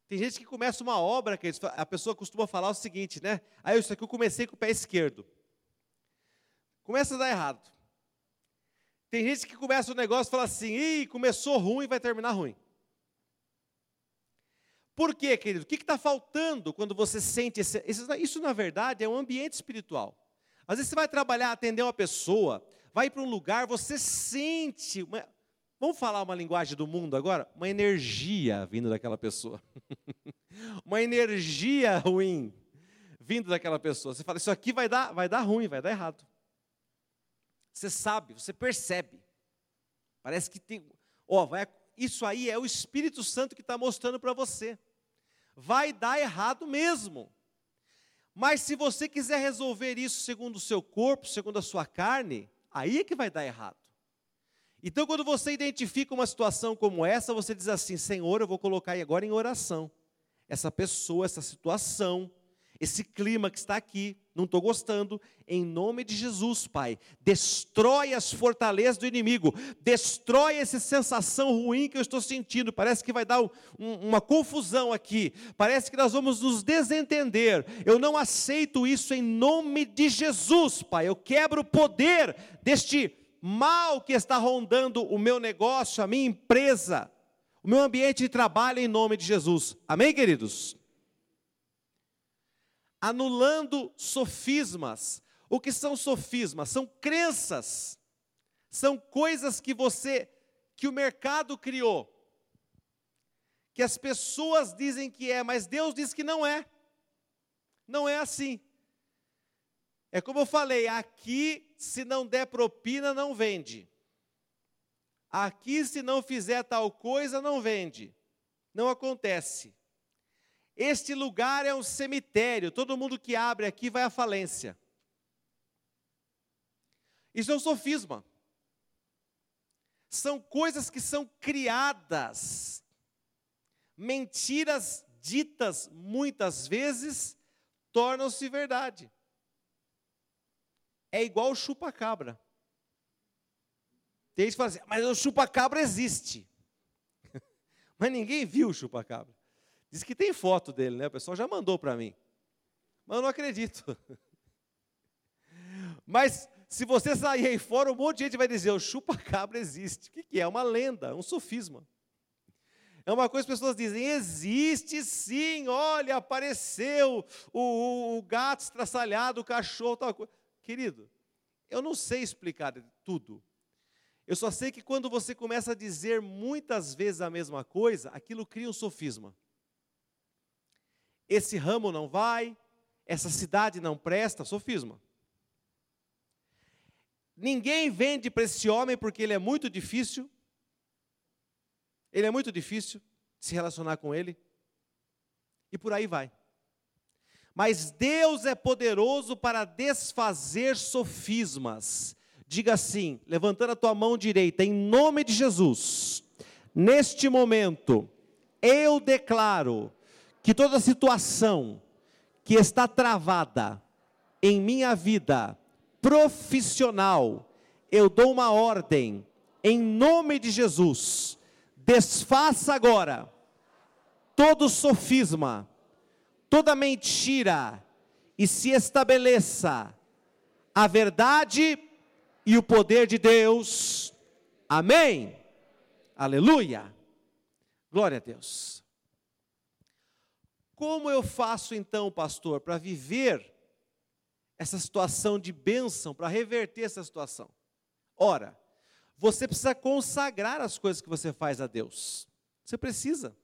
Tem gente que começa uma obra, que a pessoa costuma falar o seguinte, né? Aí isso aqui eu comecei com o pé esquerdo. Começa a dar errado. Tem gente que começa o negócio e fala assim, Ih, começou ruim, vai terminar ruim. Por quê, querido? O que está faltando quando você sente esse, Isso, na verdade, é um ambiente espiritual. Às vezes você vai trabalhar, atender uma pessoa, vai para um lugar, você sente uma, Vamos falar uma linguagem do mundo agora? Uma energia vindo daquela pessoa. uma energia ruim vindo daquela pessoa. Você fala, isso aqui vai dar, vai dar ruim, vai dar errado. Você sabe, você percebe. Parece que tem. Ó, vai, isso aí é o Espírito Santo que está mostrando para você. Vai dar errado mesmo. Mas se você quiser resolver isso segundo o seu corpo, segundo a sua carne, aí é que vai dar errado. Então, quando você identifica uma situação como essa, você diz assim: Senhor, eu vou colocar agora em oração essa pessoa, essa situação, esse clima que está aqui, não estou gostando, em nome de Jesus, Pai, destrói as fortalezas do inimigo, destrói essa sensação ruim que eu estou sentindo, parece que vai dar um, uma confusão aqui, parece que nós vamos nos desentender, eu não aceito isso em nome de Jesus, Pai, eu quebro o poder deste mal que está rondando o meu negócio, a minha empresa, o meu ambiente de trabalho em nome de Jesus, amém, queridos? Anulando sofismas, o que são sofismas? São crenças, são coisas que você, que o mercado criou, que as pessoas dizem que é, mas Deus diz que não é. Não é assim. É como eu falei, aqui se não der propina, não vende. Aqui se não fizer tal coisa, não vende. Não acontece. Este lugar é um cemitério, todo mundo que abre aqui vai à falência. Isso é um sofisma. São coisas que são criadas, mentiras ditas muitas vezes tornam-se verdade é igual chupa-cabra. Tem gente que fala assim, mas o chupa-cabra existe. mas ninguém viu o chupa-cabra. Diz que tem foto dele, né? O pessoal já mandou para mim. Mas eu não acredito. mas se você sair aí fora, um monte de gente vai dizer, o chupa-cabra existe. O que é? É uma lenda, um sofisma. É uma coisa que as pessoas dizem, existe sim, olha, apareceu o, o, o gato estraçalhado, o cachorro, tal coisa. Querido, eu não sei explicar tudo. Eu só sei que quando você começa a dizer muitas vezes a mesma coisa, aquilo cria um sofisma. Esse ramo não vai, essa cidade não presta, sofisma. Ninguém vende para esse homem porque ele é muito difícil. Ele é muito difícil se relacionar com ele. E por aí vai. Mas Deus é poderoso para desfazer sofismas. Diga assim, levantando a tua mão direita, em nome de Jesus, neste momento, eu declaro que toda situação que está travada em minha vida profissional, eu dou uma ordem, em nome de Jesus, desfaça agora todo sofisma toda mentira e se estabeleça a verdade e o poder de Deus. Amém. Aleluia. Glória a Deus. Como eu faço então, pastor, para viver essa situação de bênção, para reverter essa situação? Ora, você precisa consagrar as coisas que você faz a Deus. Você precisa.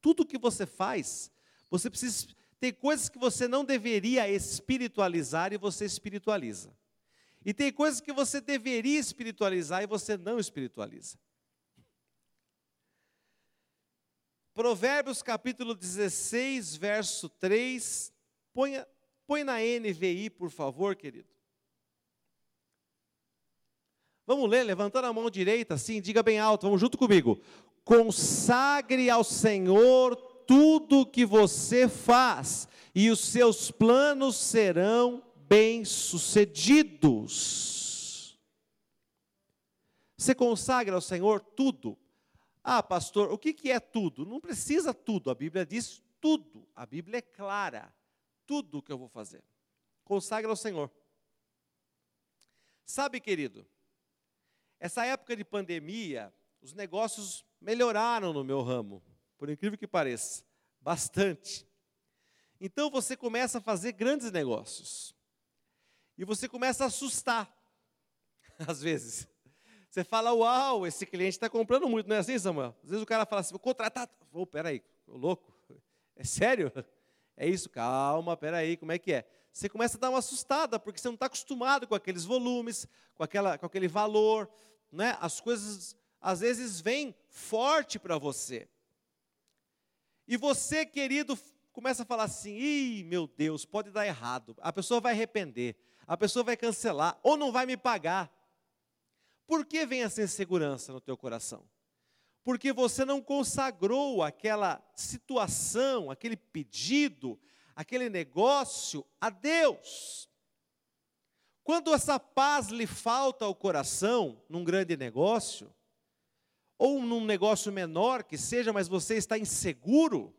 Tudo que você faz, você precisa. Tem coisas que você não deveria espiritualizar e você espiritualiza. E tem coisas que você deveria espiritualizar e você não espiritualiza. Provérbios capítulo 16, verso 3. Põe, põe na NVI, por favor, querido. Vamos ler, levantando a mão direita, assim, diga bem alto, vamos junto comigo consagre ao Senhor tudo que você faz, e os seus planos serão bem-sucedidos. Você consagra ao Senhor tudo. Ah, pastor, o que, que é tudo? Não precisa tudo, a Bíblia diz tudo, a Bíblia é clara, tudo que eu vou fazer. Consagra ao Senhor. Sabe, querido, essa época de pandemia, os negócios melhoraram no meu ramo, por incrível que pareça, bastante. Então você começa a fazer grandes negócios. E você começa a assustar, às vezes. Você fala, uau, esse cliente está comprando muito, não é assim, Samuel? Às vezes o cara fala assim, vou contratar. Ô, oh, peraí, louco, é sério? É isso? Calma, peraí, como é que é? Você começa a dar uma assustada, porque você não está acostumado com aqueles volumes, com, aquela, com aquele valor, né? As coisas às vezes vêm forte para você. E você, querido, começa a falar assim: ih, meu Deus, pode dar errado. A pessoa vai arrepender, a pessoa vai cancelar, ou não vai me pagar. Por que vem essa insegurança no teu coração? Porque você não consagrou aquela situação, aquele pedido, aquele negócio a Deus. Quando essa paz lhe falta ao coração, num grande negócio, ou num negócio menor que seja, mas você está inseguro,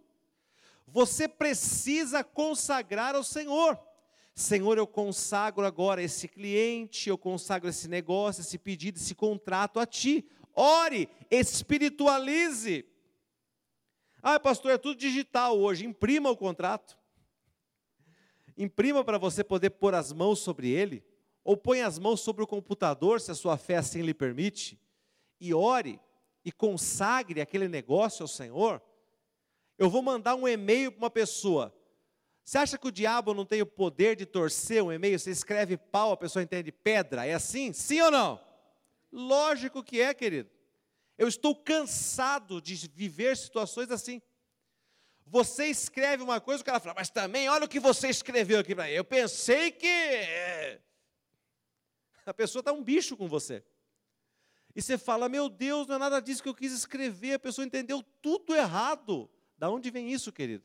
você precisa consagrar ao Senhor. Senhor, eu consagro agora esse cliente, eu consagro esse negócio, esse pedido, esse contrato a Ti. Ore, espiritualize. Ah, pastor, é tudo digital hoje. Imprima o contrato. Imprima para você poder pôr as mãos sobre ele. Ou põe as mãos sobre o computador, se a sua fé assim lhe permite. E ore e consagre aquele negócio ao Senhor. Eu vou mandar um e-mail para uma pessoa. Você acha que o diabo não tem o poder de torcer um e-mail? Você escreve pau, a pessoa entende pedra. É assim? Sim ou não? Lógico que é, querido. Eu estou cansado de viver situações assim. Você escreve uma coisa, o cara fala, mas também olha o que você escreveu aqui para mim. Eu pensei que. É. A pessoa está um bicho com você. E você fala, meu Deus, não é nada disso que eu quis escrever. A pessoa entendeu tudo errado. Da onde vem isso, querido?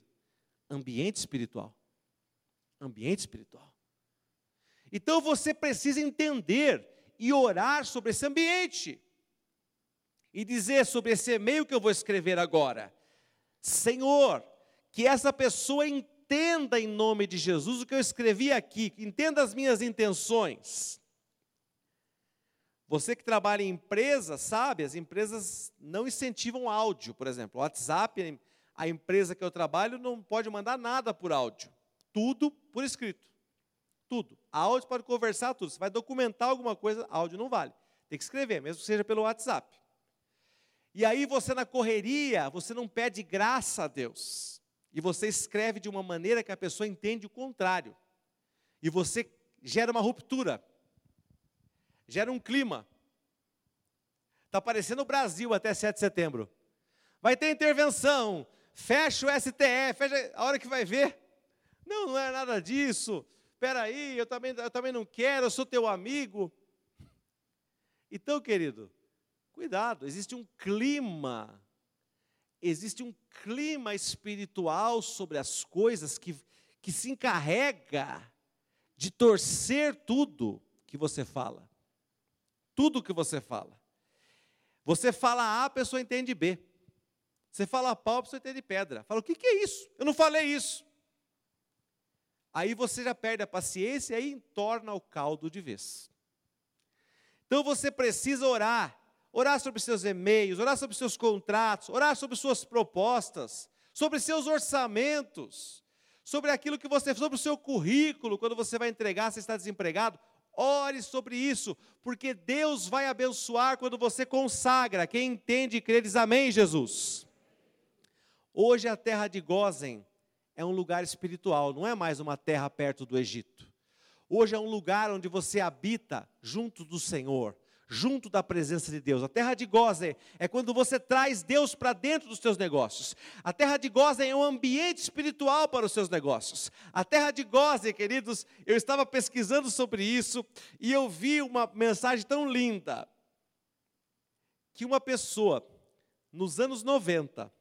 Ambiente espiritual. Ambiente espiritual. Então você precisa entender e orar sobre esse ambiente. E dizer sobre esse e-mail que eu vou escrever agora: Senhor, que essa pessoa entenda em nome de Jesus o que eu escrevi aqui, entenda as minhas intenções. Você que trabalha em empresa, sabe, as empresas não incentivam áudio, por exemplo. O WhatsApp, a empresa que eu trabalho não pode mandar nada por áudio. Tudo por escrito. Tudo. Áudio pode conversar tudo. Você vai documentar alguma coisa, áudio não vale. Tem que escrever, mesmo que seja pelo WhatsApp. E aí você na correria, você não pede graça a Deus. E você escreve de uma maneira que a pessoa entende o contrário. E você gera uma ruptura. Gera um clima. Está parecendo o Brasil até 7 de setembro. Vai ter intervenção, fecha o STF, fecha a hora que vai ver. Não, não é nada disso. Espera aí, eu também, eu também não quero, eu sou teu amigo. Então, querido, cuidado, existe um clima, existe um clima espiritual sobre as coisas que, que se encarrega de torcer tudo que você fala. Tudo que você fala. Você fala A, a pessoa entende B. Você fala pau, a pessoa entende pedra. Fala, o que, que é isso? Eu não falei isso. Aí você já perde a paciência e aí torna o caldo de vez. Então você precisa orar. Orar sobre seus e-mails, orar sobre seus contratos, orar sobre suas propostas, sobre seus orçamentos, sobre aquilo que você, sobre o seu currículo, quando você vai entregar, você está desempregado. Ore sobre isso, porque Deus vai abençoar quando você consagra. Quem entende e crê diz amém, Jesus. Hoje a terra de Gozen é um lugar espiritual, não é mais uma terra perto do Egito. Hoje é um lugar onde você habita junto do Senhor, junto da presença de Deus. A terra de Gozen é quando você traz Deus para dentro dos seus negócios. A terra de Gozen é um ambiente espiritual para os seus negócios. A terra de Gozen, queridos, eu estava pesquisando sobre isso e eu vi uma mensagem tão linda que uma pessoa nos anos 90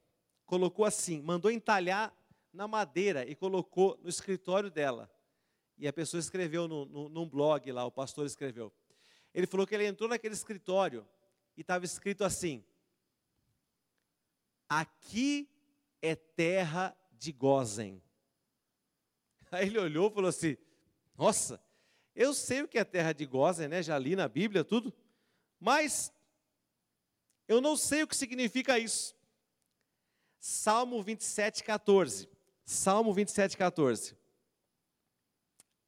colocou assim, mandou entalhar na madeira e colocou no escritório dela. E a pessoa escreveu no, no, num blog lá, o pastor escreveu. Ele falou que ele entrou naquele escritório e estava escrito assim: Aqui é terra de Gozen. Aí ele olhou e falou assim: Nossa, eu sei o que é terra de Gozen, né? Já li na Bíblia tudo, mas eu não sei o que significa isso. Salmo 27, 14. Salmo 27, 14.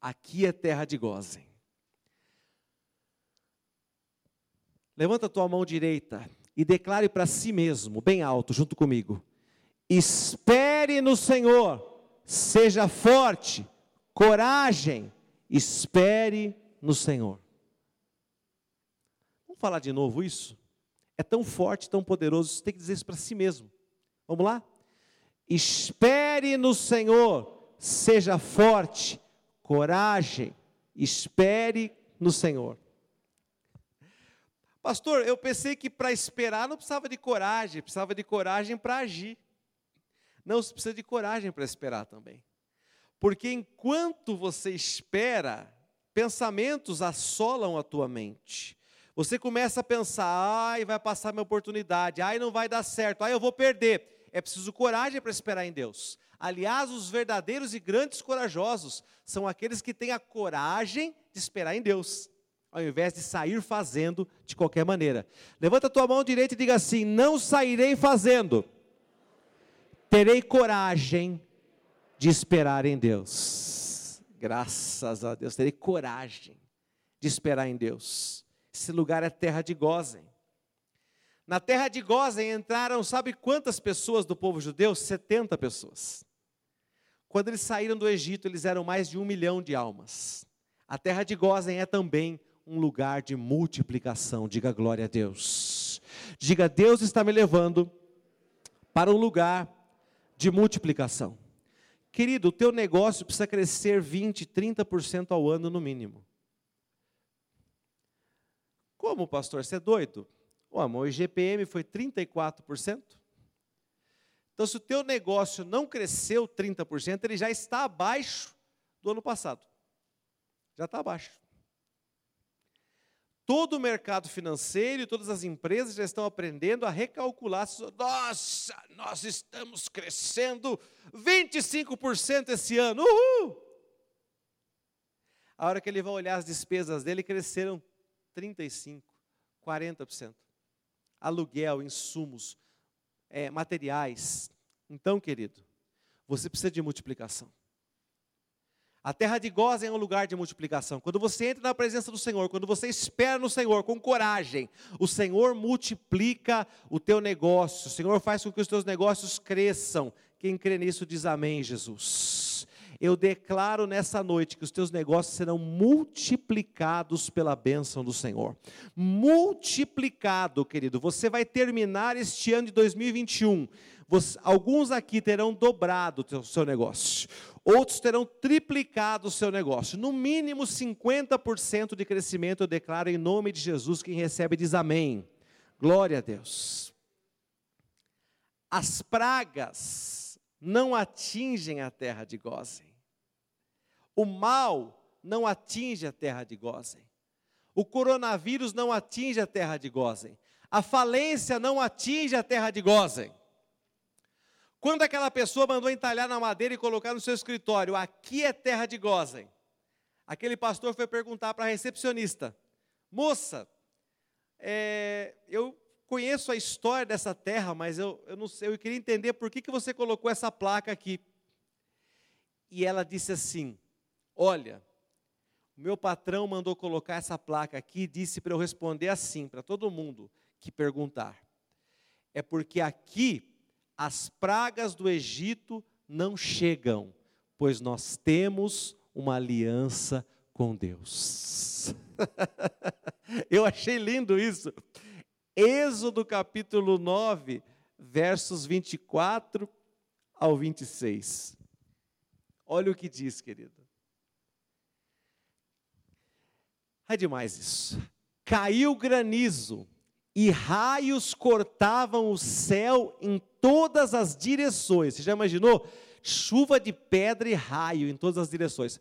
Aqui é terra de Gozen. Levanta a tua mão direita e declare para si mesmo, bem alto, junto comigo: Espere no Senhor, seja forte, coragem, espere no Senhor. Vamos falar de novo isso? É tão forte, tão poderoso, você tem que dizer isso para si mesmo. Vamos lá? Espere no Senhor, seja forte, coragem, espere no Senhor. Pastor, eu pensei que para esperar não precisava de coragem, precisava de coragem para agir. Não, você precisa de coragem para esperar também. Porque enquanto você espera, pensamentos assolam a tua mente. Você começa a pensar, ai, vai passar minha oportunidade, ai, não vai dar certo, ai, eu vou perder. É preciso coragem para esperar em Deus. Aliás, os verdadeiros e grandes corajosos são aqueles que têm a coragem de esperar em Deus ao invés de sair fazendo de qualquer maneira. Levanta a tua mão direita e diga assim: Não sairei fazendo, terei coragem de esperar em Deus. Graças a Deus, terei coragem de esperar em Deus. Esse lugar é terra de Gozem. Na terra de Gozem entraram, sabe quantas pessoas do povo judeu? 70 pessoas. Quando eles saíram do Egito, eles eram mais de um milhão de almas. A terra de Gozem é também um lugar de multiplicação. Diga glória a Deus. Diga, Deus está me levando para um lugar de multiplicação. Querido, o teu negócio precisa crescer 20, 30% ao ano no mínimo. Como, pastor? Você é doido? O amor, o IGPM foi 34%. Então, se o teu negócio não cresceu 30%, ele já está abaixo do ano passado. Já está abaixo. Todo o mercado financeiro e todas as empresas já estão aprendendo a recalcular. Nossa, nós estamos crescendo 25% esse ano. Uhul! A hora que ele vai olhar as despesas dele, cresceram 35%, 40%. Aluguel, insumos, é, materiais. Então, querido, você precisa de multiplicação. A terra de Gozen é um lugar de multiplicação. Quando você entra na presença do Senhor, quando você espera no Senhor com coragem, o Senhor multiplica o teu negócio. O Senhor faz com que os teus negócios cresçam. Quem crê nisso diz amém, Jesus. Eu declaro nessa noite que os teus negócios serão multiplicados pela bênção do Senhor. Multiplicado, querido. Você vai terminar este ano de 2021. Você, alguns aqui terão dobrado o seu negócio outros terão triplicado o seu negócio. No mínimo 50% de crescimento eu declaro em nome de Jesus. Quem recebe diz amém. Glória a Deus. As pragas não atingem a terra de Gozem. O mal não atinge a terra de Gozem. O coronavírus não atinge a terra de Gozem. A falência não atinge a terra de Gozem. Quando aquela pessoa mandou entalhar na madeira e colocar no seu escritório, aqui é terra de Gozem. Aquele pastor foi perguntar para a recepcionista: Moça, é, eu conheço a história dessa terra, mas eu, eu não sei, eu queria entender por que, que você colocou essa placa aqui. E ela disse assim: Olha, o meu patrão mandou colocar essa placa aqui e disse para eu responder assim, para todo mundo que perguntar. É porque aqui as pragas do Egito não chegam, pois nós temos uma aliança com Deus. Eu achei lindo isso. Êxodo capítulo 9, versos 24 ao 26. Olha o que diz, querido. É demais isso. Caiu granizo e raios cortavam o céu em todas as direções. Você já imaginou? Chuva de pedra e raio em todas as direções.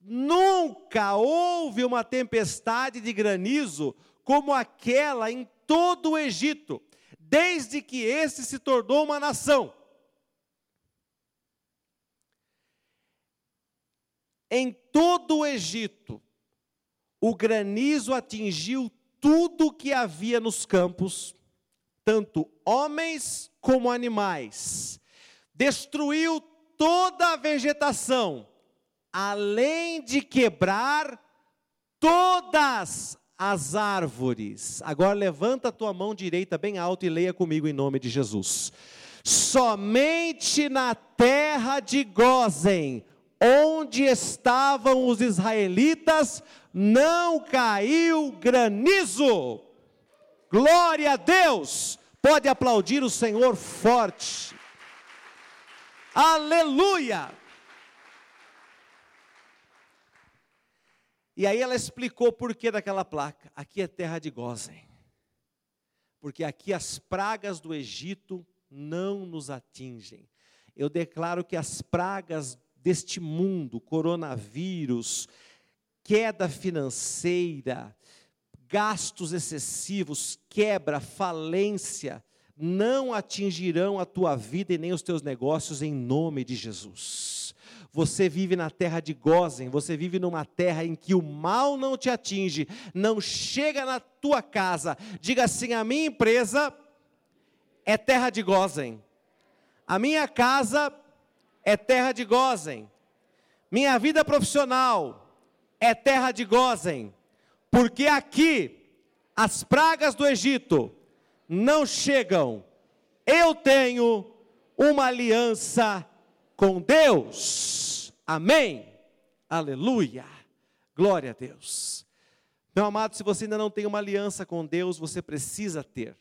Nunca houve uma tempestade de granizo como aquela em todo o Egito, desde que esse se tornou uma nação. Em todo o Egito, o granizo atingiu tudo que havia nos campos, tanto homens como animais. Destruiu toda a vegetação, além de quebrar todas as árvores. Agora levanta a tua mão direita bem alto e leia comigo em nome de Jesus. Somente na terra de Gozen, onde estavam os israelitas, não caiu granizo. Glória a Deus! Pode aplaudir o Senhor forte. Aleluia! E aí ela explicou por que daquela placa. Aqui é terra de Gozen. Porque aqui as pragas do Egito não nos atingem. Eu declaro que as pragas deste mundo, coronavírus, queda financeira, gastos excessivos, quebra, falência, não atingirão a tua vida e nem os teus negócios em nome de Jesus. Você vive na terra de Gozen, você vive numa terra em que o mal não te atinge, não chega na tua casa. Diga assim: a minha empresa é terra de Gozen, a minha casa é terra de Gozen, minha vida profissional é terra de Gozen, porque aqui as pragas do Egito não chegam. Eu tenho uma aliança com Deus. Amém. Aleluia. Glória a Deus. Meu amado, se você ainda não tem uma aliança com Deus, você precisa ter.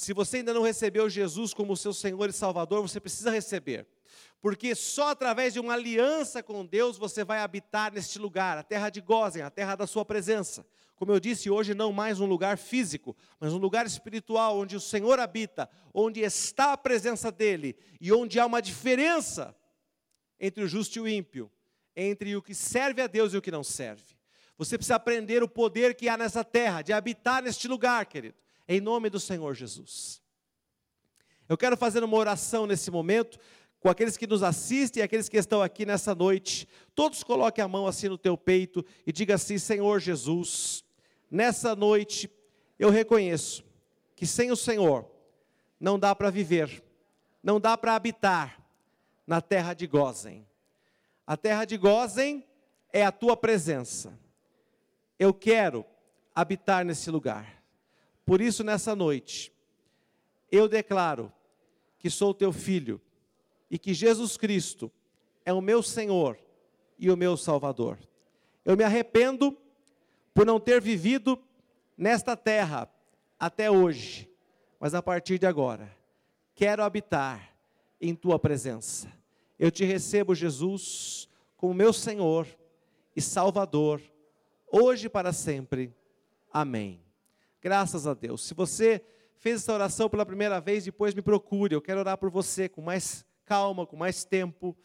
Se você ainda não recebeu Jesus como seu Senhor e Salvador, você precisa receber. Porque só através de uma aliança com Deus você vai habitar neste lugar, a terra de Gozen, a terra da sua presença. Como eu disse, hoje não mais um lugar físico, mas um lugar espiritual onde o Senhor habita, onde está a presença dele e onde há uma diferença entre o justo e o ímpio, entre o que serve a Deus e o que não serve. Você precisa aprender o poder que há nessa terra, de habitar neste lugar, querido, em nome do Senhor Jesus. Eu quero fazer uma oração nesse momento com aqueles que nos assistem e aqueles que estão aqui nessa noite. Todos coloquem a mão assim no teu peito e diga assim: Senhor Jesus, nessa noite, eu reconheço que sem o Senhor não dá para viver, não dá para habitar na terra de Gozen. A terra de Gozen é a tua presença. Eu quero habitar nesse lugar. Por isso, nessa noite, eu declaro que sou teu filho e que Jesus Cristo é o meu Senhor e o meu Salvador. Eu me arrependo por não ter vivido nesta terra até hoje, mas a partir de agora, quero habitar em tua presença. Eu te recebo, Jesus, como meu Senhor e Salvador, hoje e para sempre. Amém. Graças a Deus. Se você fez essa oração pela primeira vez, depois me procure. Eu quero orar por você com mais calma, com mais tempo.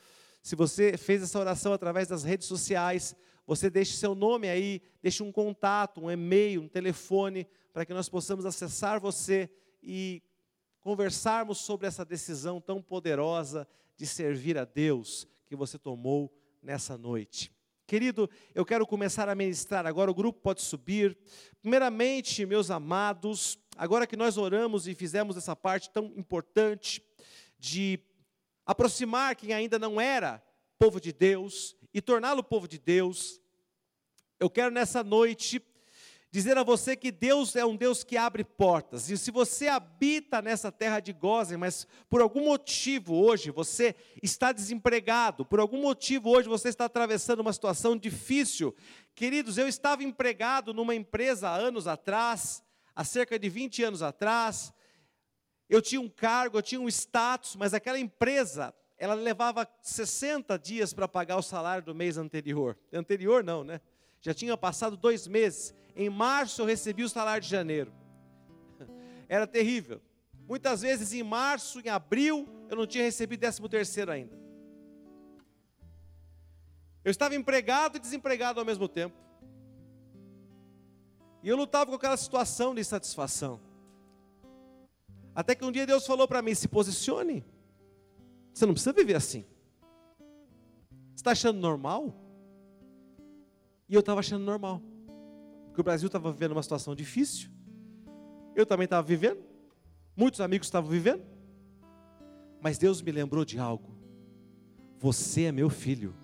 Se você fez essa oração através das redes sociais, você deixe seu nome aí, deixe um contato, um e-mail, um telefone, para que nós possamos acessar você e conversarmos sobre essa decisão tão poderosa de servir a Deus que você tomou nessa noite. Querido, eu quero começar a ministrar agora, o grupo pode subir. Primeiramente, meus amados, agora que nós oramos e fizemos essa parte tão importante de aproximar quem ainda não era povo de Deus e torná-lo povo de Deus, eu quero nessa noite dizer a você que Deus é um Deus que abre portas. E se você habita nessa terra de Gozen, mas por algum motivo hoje você está desempregado, por algum motivo hoje você está atravessando uma situação difícil, queridos, eu estava empregado numa empresa há anos atrás, há cerca de 20 anos atrás. Eu tinha um cargo, eu tinha um status, mas aquela empresa ela levava 60 dias para pagar o salário do mês anterior. Anterior não, né? Já tinha passado dois meses. Em março eu recebi o salário de janeiro. Era terrível. Muitas vezes em março, em abril, eu não tinha recebido décimo terceiro ainda. Eu estava empregado e desempregado ao mesmo tempo. E eu lutava com aquela situação de insatisfação. Até que um dia Deus falou para mim: se posicione. Você não precisa viver assim. Você está achando normal? E eu estava achando normal. Porque o Brasil estava vivendo uma situação difícil. Eu também estava vivendo. Muitos amigos estavam vivendo. Mas Deus me lembrou de algo. Você é meu filho.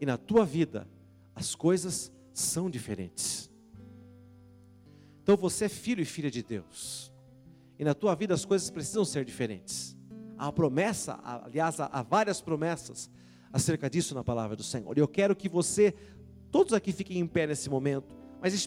E na tua vida, as coisas são diferentes. Então você é filho e filha de Deus. E na tua vida as coisas precisam ser diferentes. Há promessa, aliás, há várias promessas acerca disso na palavra do Senhor. E eu quero que você, todos aqui fiquem em pé nesse momento